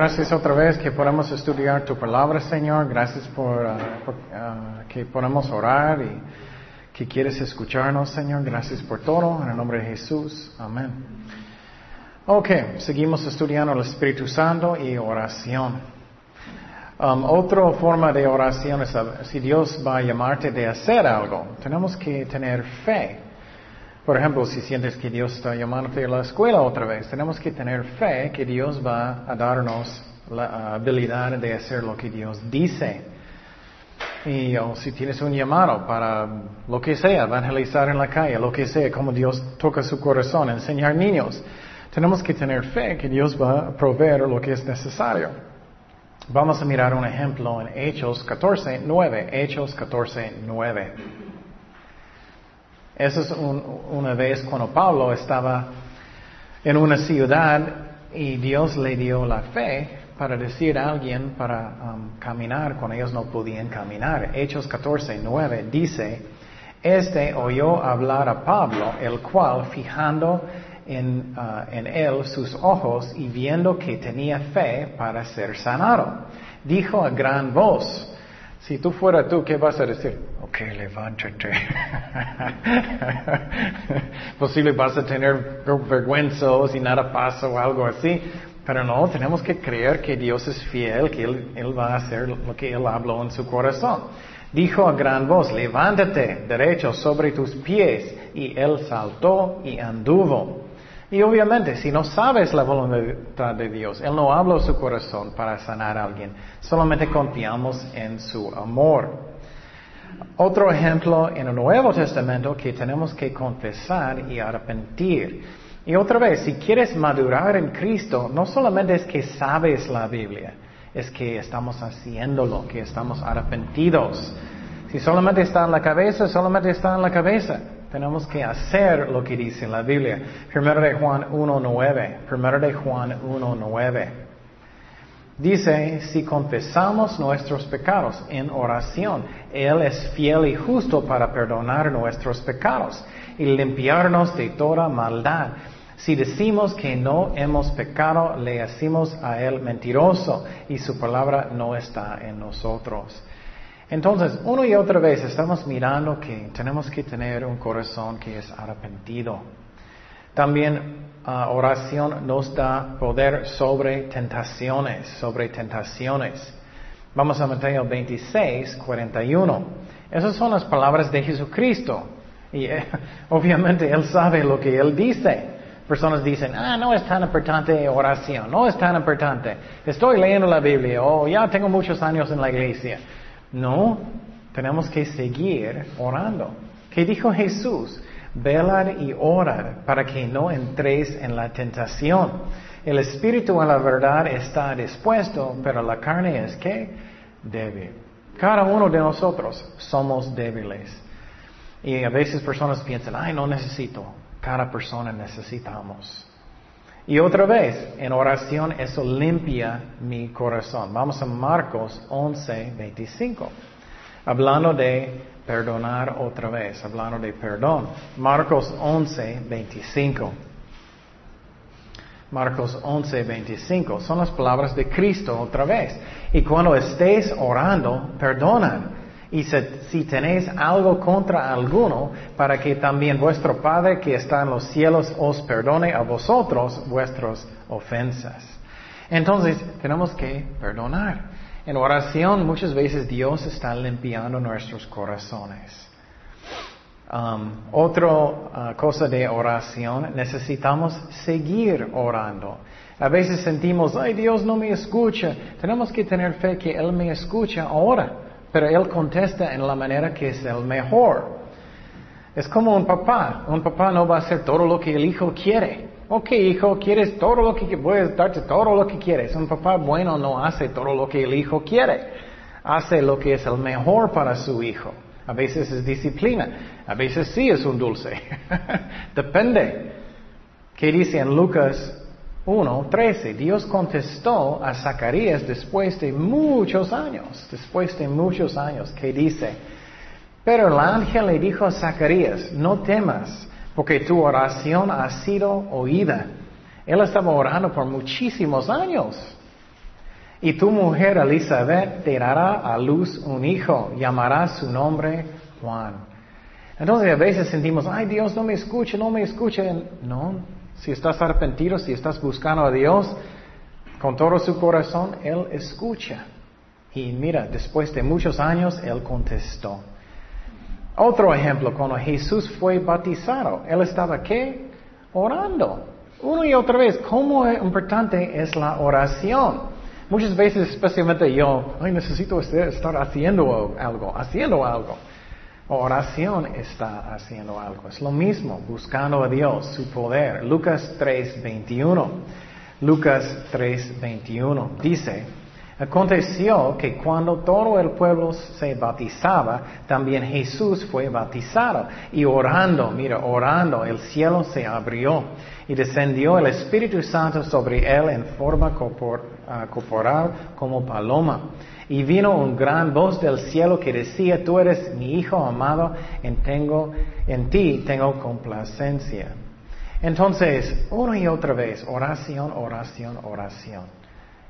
Gracias otra vez que podemos estudiar tu palabra, Señor. Gracias por, por, uh, que podemos orar y que quieres escucharnos, Señor. Gracias por todo. En el nombre de Jesús. Amén. Ok, seguimos estudiando el Espíritu Santo y oración. Um, otra forma de oración es si Dios va a llamarte de hacer algo. Tenemos que tener fe. Por ejemplo, si sientes que Dios está llamándote a la escuela otra vez, tenemos que tener fe que Dios va a darnos la habilidad de hacer lo que Dios dice. Y o si tienes un llamado para lo que sea, evangelizar en la calle, lo que sea, como Dios toca su corazón, enseñar niños, tenemos que tener fe que Dios va a proveer lo que es necesario. Vamos a mirar un ejemplo en Hechos 14, 9. Hechos 14, 9. Eso es un, una vez cuando Pablo estaba en una ciudad y Dios le dio la fe para decir a alguien para um, caminar cuando ellos no podían caminar. Hechos 14, 9 dice, Este oyó hablar a Pablo, el cual, fijando en, uh, en él sus ojos y viendo que tenía fe para ser sanado, dijo a gran voz, si tú fuera tú, ¿qué vas a decir? Ok, levántate. Posible vas a tener vergüenza si nada pasa o algo así. Pero no, tenemos que creer que Dios es fiel, que él, él, va a hacer lo que Él habló en su corazón. Dijo a gran voz, levántate derecho sobre tus pies. Y él saltó y anduvo. Y obviamente, si no sabes la voluntad de Dios, Él no habló su corazón para sanar a alguien, solamente confiamos en su amor. Otro ejemplo en el Nuevo Testamento que tenemos que confesar y arrepentir. Y otra vez, si quieres madurar en Cristo, no solamente es que sabes la Biblia, es que estamos haciéndolo, que estamos arrepentidos. Si solamente está en la cabeza, solamente está en la cabeza. Tenemos que hacer lo que dice la Biblia. Primero de Juan 1.9. Primero de Juan 1.9. Dice, si confesamos nuestros pecados en oración, Él es fiel y justo para perdonar nuestros pecados y limpiarnos de toda maldad. Si decimos que no hemos pecado, le hacemos a Él mentiroso y su palabra no está en nosotros. Entonces, una y otra vez estamos mirando que tenemos que tener un corazón que es arrepentido. También uh, oración nos da poder sobre tentaciones, sobre tentaciones. Vamos a Mateo 26, 41. Esas son las palabras de Jesucristo. Y eh, obviamente Él sabe lo que Él dice. Personas dicen, ah, no es tan importante oración, no es tan importante. Estoy leyendo la Biblia, o oh, ya tengo muchos años en la iglesia. No, tenemos que seguir orando. ¿Qué dijo Jesús? Velar y orar para que no entréis en la tentación. El espíritu a la verdad está dispuesto, pero la carne es que débil. Cada uno de nosotros somos débiles. Y a veces personas piensan, ay, no necesito. Cada persona necesitamos. Y otra vez, en oración eso limpia mi corazón. Vamos a Marcos 11, 25. Hablando de perdonar otra vez, hablando de perdón. Marcos 11, 25. Marcos 11, 25. Son las palabras de Cristo otra vez. Y cuando estés orando, perdona. Y si, tenéis algo contra alguno, para que también vuestro Padre que está en los cielos os perdone a vosotros vuestras ofensas. Entonces, tenemos que perdonar. En oración muchas veces Dios está limpiando nuestros corazones. Um, otra cosa de oración, necesitamos seguir orando. A veces sentimos, ay Dios no me escucha. Tenemos que tener fe que Él me escucha ahora. Pero él contesta en la manera que es el mejor. Es como un papá. Un papá no va a hacer todo lo que el hijo quiere. Ok, hijo, quieres todo lo que a darte todo lo que quieres. Un papá bueno no hace todo lo que el hijo quiere. Hace lo que es el mejor para su hijo. A veces es disciplina. A veces sí es un dulce. Depende. ¿Qué dice en Lucas 1.13. Dios contestó a Zacarías después de muchos años, después de muchos años, que dice, pero el ángel le dijo a Zacarías, no temas, porque tu oración ha sido oída. Él estaba orando por muchísimos años. Y tu mujer Elizabeth te dará a luz un hijo, llamará su nombre Juan. Entonces a veces sentimos, ay Dios no me escucha, no me escucha. No, si estás arrepentido, si estás buscando a Dios con todo su corazón, Él escucha. Y mira, después de muchos años, Él contestó. Otro ejemplo, cuando Jesús fue bautizado, Él estaba ¿qué? Orando. Uno y otra vez, ¿cómo importante es la oración? Muchas veces, especialmente yo, ay, necesito estar haciendo algo, haciendo algo. Oración está haciendo algo. Es lo mismo, buscando a Dios, su poder. Lucas 3:21. Lucas 3:21 dice, aconteció que cuando todo el pueblo se bautizaba, también Jesús fue bautizado. Y orando, mira, orando, el cielo se abrió y descendió el Espíritu Santo sobre él en forma ah, corporal como paloma. Y vino un gran voz del cielo que decía, tú eres mi Hijo amado, en, tengo, en ti tengo complacencia. Entonces, una y otra vez, oración, oración, oración.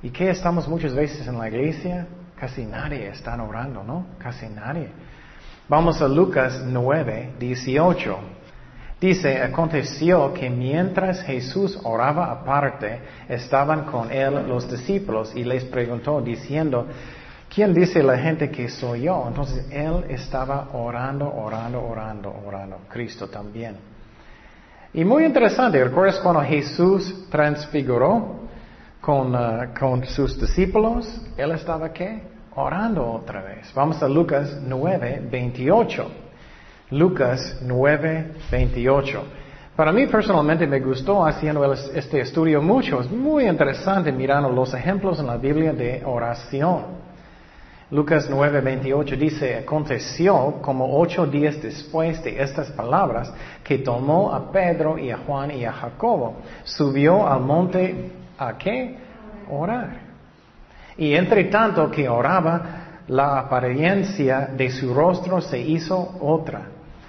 ¿Y qué estamos muchas veces en la iglesia? Casi nadie está orando, ¿no? Casi nadie. Vamos a Lucas 9, 18. Dice, aconteció que mientras Jesús oraba aparte, estaban con él los discípulos y les preguntó diciendo, ¿quién dice la gente que soy yo? Entonces él estaba orando, orando, orando, orando. Cristo también. Y muy interesante, ¿recuerdas cuando Jesús transfiguró con, uh, con sus discípulos? Él estaba qué? Orando otra vez. Vamos a Lucas 9, 28. Lucas 9, 28. Para mí personalmente me gustó haciendo este estudio mucho. Es muy interesante mirando los ejemplos en la Biblia de oración. Lucas 9, 28 dice, aconteció como ocho días después de estas palabras que tomó a Pedro y a Juan y a Jacobo, subió al monte a qué? Orar. Y entre tanto que oraba, la apariencia de su rostro se hizo otra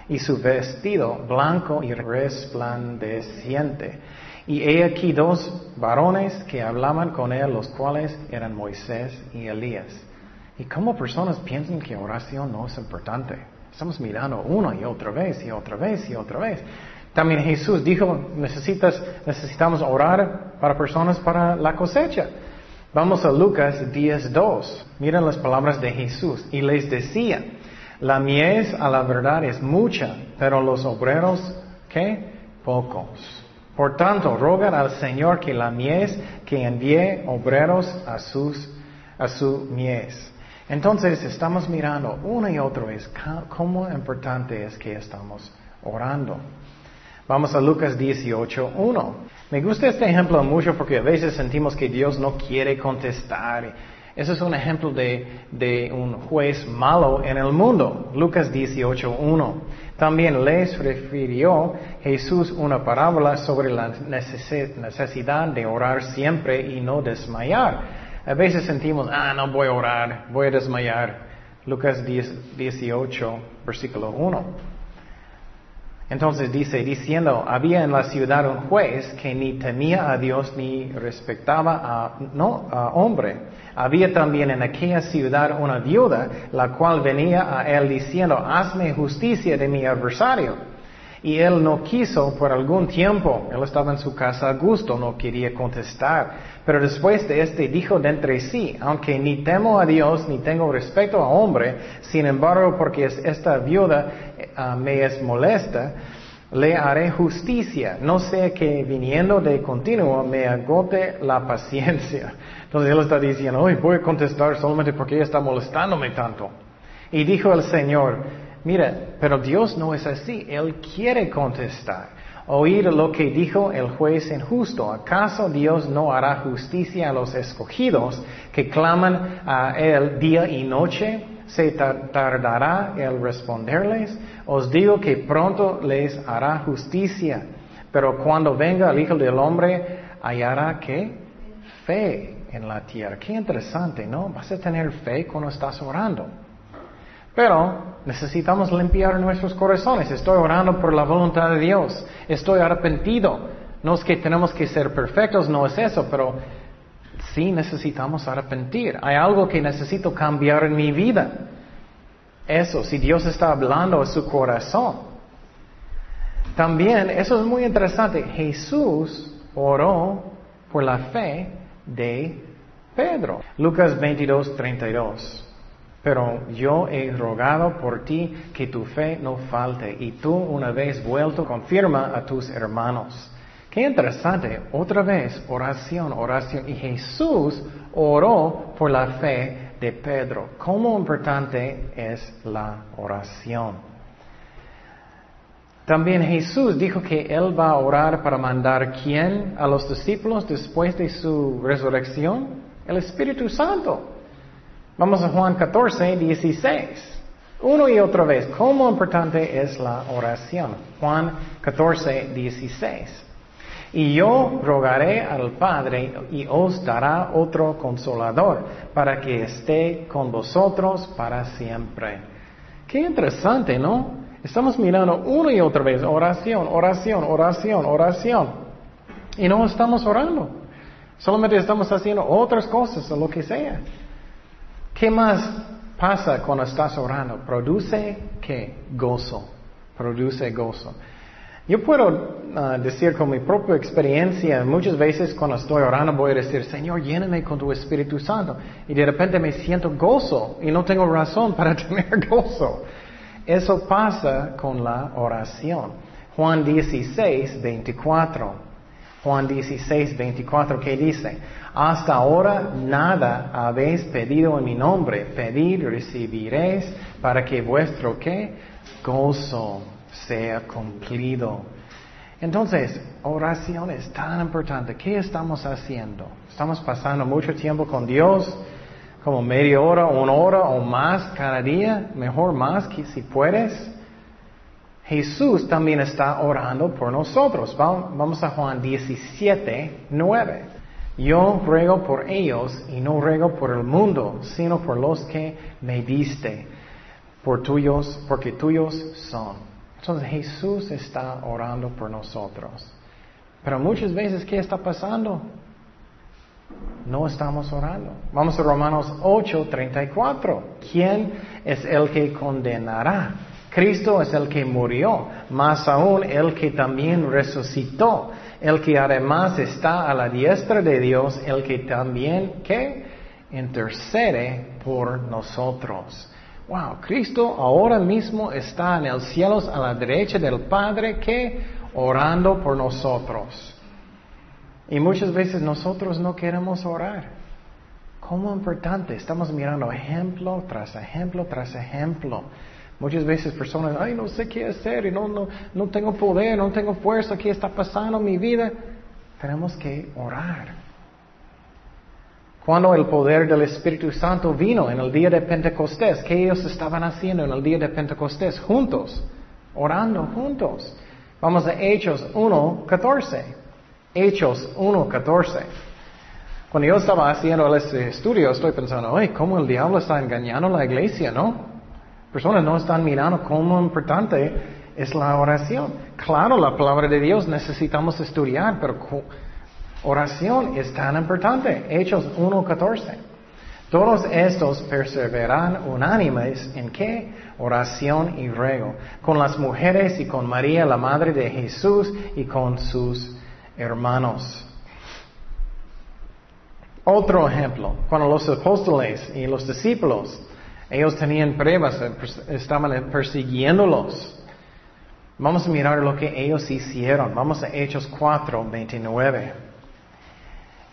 y su vestido blanco y resplandeciente. Y he aquí dos varones que hablaban con él, los cuales eran Moisés y Elías. Y como personas piensan que oración no es importante. Estamos mirando una y otra vez y otra vez y otra vez. También Jesús dijo, necesitas, necesitamos orar para personas para la cosecha. Vamos a Lucas 10.2. Miren las palabras de Mies. Y les decía, la mies a la verdad es mucha, pero los obreros, ¿qué? Pocos. Por tanto, rogan al Señor que la mies, que envíe obreros a, sus, a su mies. Entonces estamos mirando una y otra vez cómo importante es que estamos orando. Vamos a Lucas 18.1. Me gusta este ejemplo mucho porque a veces sentimos que Dios no quiere contestar ese es un ejemplo de, un juez malo en el mundo. Lucas 18.1. También les refirió Jesús una parábola sobre la necesidad de orar siempre y no desmayar. A veces sentimos, ah, no voy a orar, voy a desmayar. Lucas 18, versículo 1. Entonces dice, diciendo, había en la ciudad un juez que ni temía a Dios ni respetaba a, no, a hombre. Había también en aquella ciudad una viuda, la cual venía a él diciendo, hazme justicia de mi adversario. Y él no quiso por algún tiempo, él estaba en su casa a gusto, no quería contestar. Pero después de este dijo de entre sí, aunque ni temo a Dios ni tengo respeto a hombre, sin embargo porque esta viuda Ah, me es molesta, le haré justicia, no sea que viniendo de continuo me agote la paciencia. Entonces él está diciendo, hoy voy a contestar solamente porque ella está molestándome tanto. Y dijo el Señor, mira, pero Dios no es así, Él quiere contestar. Oír lo que dijo el juez injusto. ¿Acaso Dios no hará justicia a los escogidos que claman a Él día y noche? ¿Se tardará el responderles? Os digo que pronto les hará justicia. Pero cuando venga el Hijo del Hombre, hallará que fe en la tierra. Qué interesante, ¿no? Vas a tener fe cuando estás orando. Pero necesitamos limpiar nuestros corazones. Estoy orando por la voluntad de Dios. Estoy arrepentido. No es que tenemos que ser perfectos, no es eso, pero sí necesitamos arrepentir. Hay algo que necesito cambiar en mi vida. Eso, si Dios está hablando a su corazón. También, eso es muy interesante, Jesús oró por la fe de Pedro. Lucas 22, 32. Pero yo he rogado por ti que tu fe no falte y tú una vez vuelto confirma a tus hermanos. Qué interesante, otra vez oración, oración. Y Jesús oró por la fe de Pedro. ¿Cómo importante es la oración? También Jesús dijo que Él va a orar para mandar quién a los discípulos después de su resurrección? El Espíritu Santo. Vamos a Juan 14, 16. Uno y otra vez, ¿cómo importante es la oración? Juan 14, 16. Y yo rogaré al Padre y os dará otro consolador para que esté con vosotros para siempre. Qué interesante, ¿no? Estamos mirando una y otra vez oración, oración, oración, oración. Y no estamos orando. Solamente estamos haciendo otras cosas o lo que sea. ¿Qué más pasa cuando estás orando? Produce qué? Gozo. Produce gozo. Yo puedo ah, decir con mi propia experiencia, muchas veces cuando estoy orando voy a decir, Señor, lléname con tu Espíritu Santo. Y de repente me siento gozo y no tengo razón para tener gozo. Eso pasa con la oración. Juan 16, 24. Juan 16, 24, ¿qué dice? Hasta ahora nada habéis pedido en mi nombre. Pedid, recibiréis para que vuestro qué? Gozo sea cumplido. Entonces, oración es tan importante. ¿Qué estamos haciendo? ¿Estamos pasando mucho tiempo con Dios? Como media hora, una hora o más cada día? Mejor más que si puedes. Jesús también está orando por nosotros. Vamos a Juan 17, 9. Yo ruego por ellos y no ruego por el mundo, sino por los que me diste, por tuyos, porque tuyos son. Entonces Jesús está orando por nosotros. Pero muchas veces, ¿qué está pasando? No estamos orando. Vamos a Romanos 8, 34. ¿Quién es el que condenará? Cristo es el que murió, más aún el que también resucitó, el que además está a la diestra de Dios, el que también, ¿qué? Intercede por nosotros. Wow, Cristo ahora mismo está en el cielo a la derecha del Padre que orando por nosotros. Y muchas veces nosotros no queremos orar. ¿Cómo importante? Estamos mirando ejemplo tras ejemplo tras ejemplo. Muchas veces personas, ay, no sé qué hacer y no, no, no tengo poder, no tengo fuerza, ¿qué está pasando en mi vida? Tenemos que orar. Cuando el poder del Espíritu Santo vino en el día de Pentecostés, ¿qué ellos estaban haciendo en el día de Pentecostés? Juntos, orando juntos. Vamos a Hechos 1.14. Hechos 1.14. Cuando yo estaba haciendo este estudio, estoy pensando, ay, cómo el diablo está engañando la iglesia, ¿no? Personas no están mirando cómo importante es la oración. Claro, la palabra de Dios necesitamos estudiar, pero Oración es tan importante. Hechos 1.14. Todos estos perseveran unánimes en qué? Oración y ruego. Con las mujeres y con María, la madre de Jesús, y con sus hermanos. Otro ejemplo, cuando los apóstoles y los discípulos, ellos tenían pruebas, estaban persiguiéndolos. Vamos a mirar lo que ellos hicieron. Vamos a Hechos 4, 29.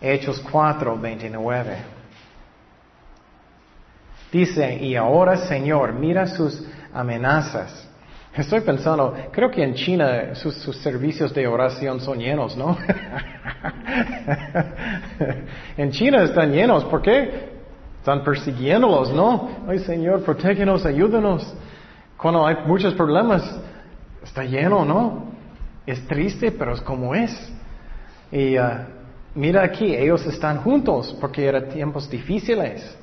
Hechos 4, 29. Dice, y ahora Señor, mira sus amenazas. Estoy pensando, creo que en China sus, servicios de oración son llenos, ¿no? en China están llenos, ¿por qué? Están persiguiéndolos, ¿no? Ay Señor, protégenos, ayúdanos. Cuando hay muchos problemas, está lleno, ¿no? Es triste, pero es como es. Y uh, mira aquí, ellos están juntos porque eran tiempos difíciles.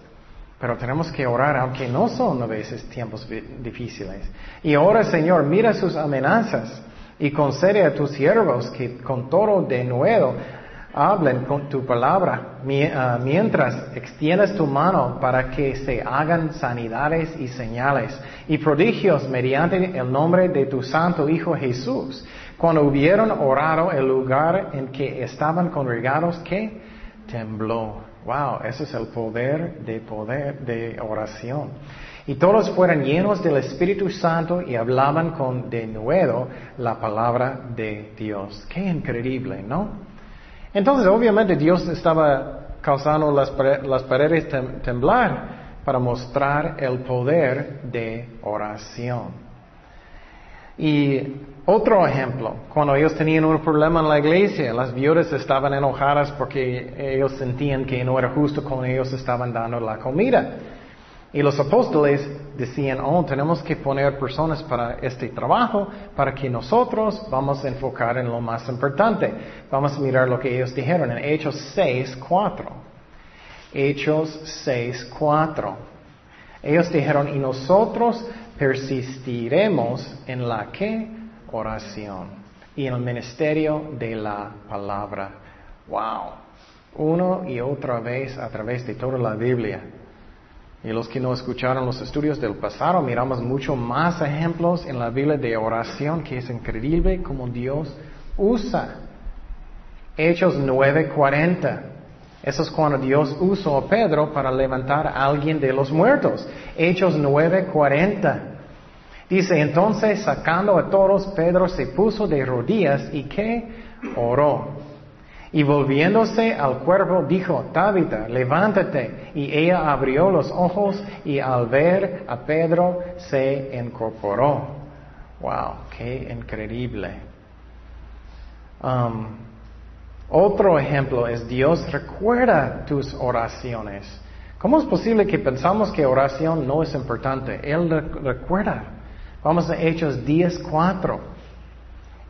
Pero tenemos que orar aunque no son a veces tiempos difíciles. Y ahora, Señor, mira sus amenazas y concede a tus siervos que con todo de nuevo hablen con tu palabra, ah, mientras extiendes tu mano para que se hagan sanidades y señales y prodigios mediante el nombre de tu santo Hijo Jesús. Cuando hubieron orado el lugar en que estaban congregados, ¿qué? Tembló. Wow, ese es el poder de poder de oración. Y todos fueron llenos del Espíritu Santo y hablaban con nuevo la palabra de Dios. Qué increíble, ¿no? Entonces, obviamente, Dios estaba causando las, paredes temblar para mostrar el poder de oración. Y otro ejemplo, cuando ellos tenían un problema en la iglesia, las viudas estaban enojadas porque ellos sentían que no era justo con ellos estaban dando la comida. Y los apóstoles decían, oh, tenemos que poner personas para este trabajo para que nosotros vamos a enfocar en lo más importante. Vamos a mirar lo que ellos dijeron en Hechos 6, 4. Hechos 6, 4. Ellos dijeron, y nosotros persistiremos en la que? Oración. Y en el ministerio de la palabra. Wow. Uno y otra vez a través de toda la Biblia. Y los que no escucharon los estudios del pasado, miramos mucho más ejemplos en la Biblia de oración que es increíble como Dios usa. Hechos 9:40. Eso es cuando Dios usó a Pedro para levantar a alguien de los muertos. Hechos 9:40. Dice, entonces sacando a todos, Pedro se puso de rodillas y que oró. Y volviéndose al cuerpo dijo, Tabita, levántate. Y ella abrió los ojos y al ver a Pedro se incorporó. Wow, qué increíble. Um, otro ejemplo es Dios recuerda tus oraciones. ¿Cómo es posible que pensamos que oración no es importante? Él recuerda. Vamos a Hechos 10.4.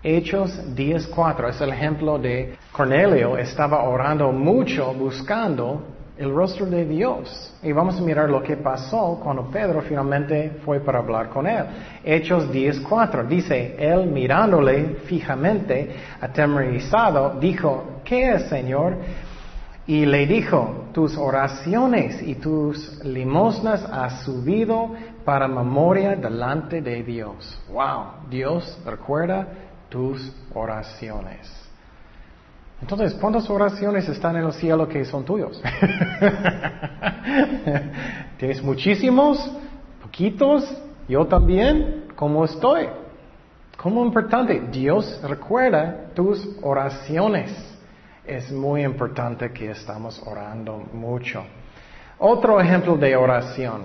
Hechos 10.4 es el ejemplo de Cornelio estaba orando mucho buscando el rostro de Dios. Y vamos a mirar lo que pasó cuando Pedro finalmente fue para hablar con él. Hechos 10.4 dice, él mirándole fijamente, atemorizado, dijo, ¿qué es, Señor? Y le dijo, tus oraciones y tus limosnas has subido para memoria delante de Dios. Wow, Dios recuerda tus oraciones. Entonces, ¿cuántas oraciones están en el cielo que son tuyos? ¿Tienes muchísimos? ¿Poquitos? ¿Yo también? ¿Cómo estoy? ¿Cómo importante? Dios recuerda tus oraciones. Es muy importante que estamos orando mucho. Otro ejemplo de oración.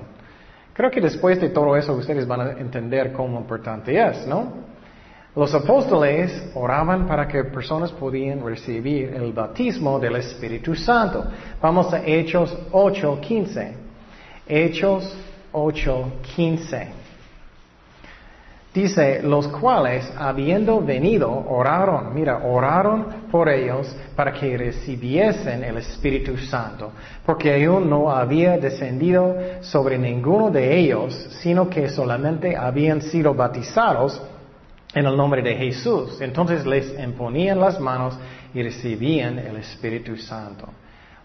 Creo que después de todo eso ustedes van a entender cómo importante es, ¿no? Los apóstoles oraban para que personas pudieran recibir el bautismo del Espíritu Santo. Vamos a Hechos 8:15. Hechos 8:15. Dice, los cuales, habiendo venido, oraron, mira, oraron por ellos para que recibiesen el Espíritu Santo, porque aún no había descendido sobre ninguno de ellos, sino que solamente habían sido bautizados en el nombre de Jesús. Entonces les imponían las manos y recibían el Espíritu Santo.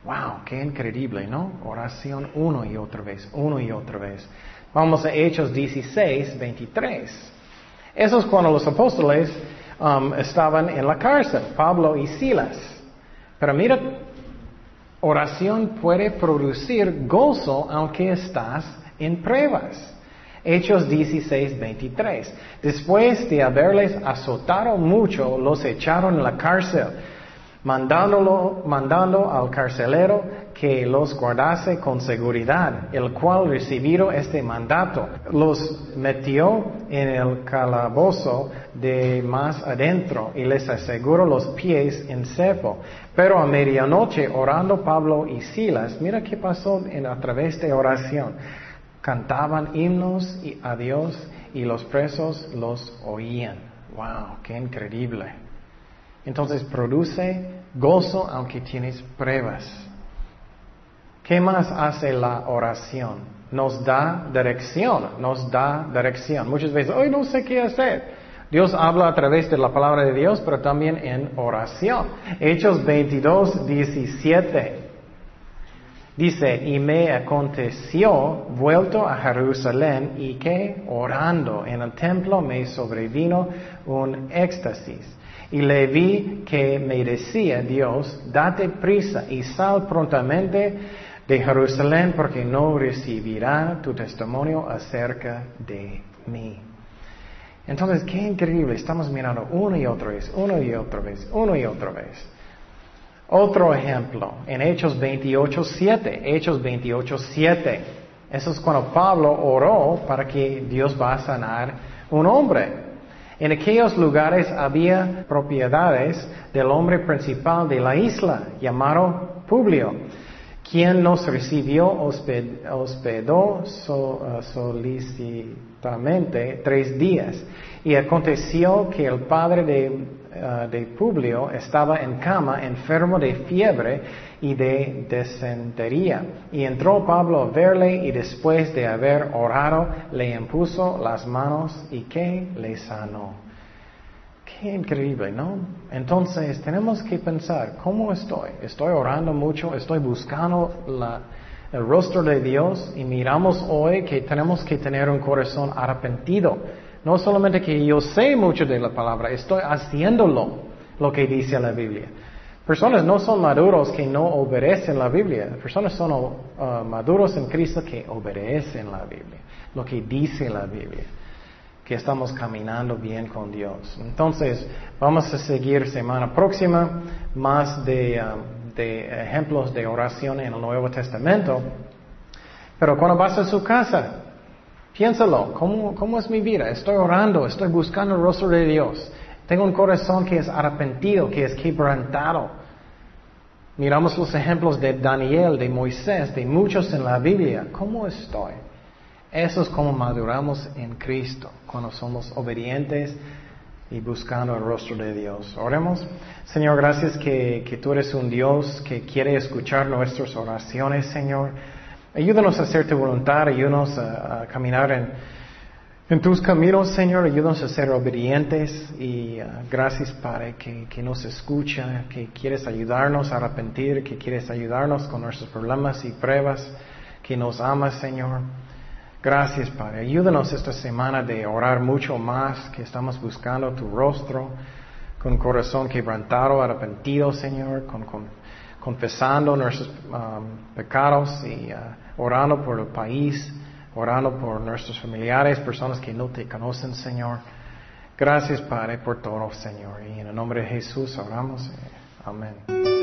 Wow, qué increíble, ¿no? Oración uno y otra vez, uno y otra vez. Vamos a Hechos 16, 23. Eso es cuando los apóstoles um, estaban en la cárcel, Pablo y Silas. Pero mira, oración puede producir gozo aunque estás en pruebas. Hechos 16, 23. Después de haberles azotado mucho, los echaron en la cárcel, mandándolo, mandando al carcelero que los guardase con seguridad, el cual recibido este mandato, los metió en el calabozo de más adentro y les aseguró los pies en cepo. Pero a medianoche, orando Pablo y Silas, mira qué pasó en, a través de oración cantaban himnos a Dios y los presos los oían. ¡Wow! ¡Qué increíble! Entonces produce gozo aunque tienes pruebas. ¿Qué más hace la oración? Nos da dirección, nos da dirección. Muchas veces, hoy no sé qué hacer. Dios habla a través de la palabra de Dios, pero también en oración. Hechos 22, 17. Dice, y me aconteció, vuelto a Jerusalén, y que orando en el templo me sobrevino un éxtasis. Y le vi que me decía Dios, date prisa y sal prontamente de Jerusalén porque no recibirá tu testimonio acerca de mí. Entonces, qué increíble, estamos mirando una y otra vez, una y otra vez, una y otra vez. Otro ejemplo, en Hechos 28, 7, Hechos 28, 7. Eso es cuando Pablo oró para que Dios va a sanar un hombre. En aquellos lugares había propiedades del hombre principal de la isla, llamado Publio quien nos recibió hospedó uh, solicitamente tres días. Y aconteció que el padre de, uh, de, Publio estaba en cama, enfermo de fiebre y de desentería. Y entró Pablo a verle y después de haber orado le impuso las manos y que le sanó. Qué increíble, ¿no? Entonces tenemos que pensar, ¿cómo estoy? ¿Estoy orando mucho? ¿Estoy buscando el rostro de Dios? Y miramos hoy que tenemos que tener un corazón arrepentido. No solamente que yo sé mucho de la palabra, estoy haciéndolo, lo que dice la Biblia. Personas no son maduros que no obedecen la Biblia. Personas son uh, maduros en Cristo que obedecen la Biblia, lo que dice la Biblia que estamos caminando bien con Dios. Entonces, vamos a seguir semana próxima más de, um, de ejemplos de oración en el Nuevo Testamento. Pero cuando vas a su casa, piénsalo, ¿cómo, ¿cómo es mi vida? Estoy orando, estoy buscando el rostro de Dios. Tengo un corazón que es arrepentido, que es quebrantado. Miramos los ejemplos de Daniel, de Moisés, de muchos en la Biblia. ¿Cómo estoy? Eso es como maduramos en Cristo, cuando somos obedientes y buscando el rostro de Dios. Oremos. Señor, gracias que, que, tú eres un Dios que quiere escuchar nuestras oraciones, Señor. Ayúdanos a hacer tu voluntad, ayúdanos a, caminar en, tus caminos, Señor. Ayúdanos a ser obedientes y uh, gracias, Padre, que, que nos escucha, que quieres ayudarnos a arrepentir, que quieres ayudarnos con nuestros problemas y pruebas, que nos amas, Señor. Gracias, Padre. Ayúdanos esta semana de orar mucho más, que estamos buscando tu rostro, con corazón quebrantado, arrepentido, Señor, con, confesando nuestros um, pecados y uh, orando por el país, orando por nuestros familiares, personas que no te conocen, Señor. Gracias, Padre, por todo, Señor. Y en el nombre de Jesús oramos. Amén.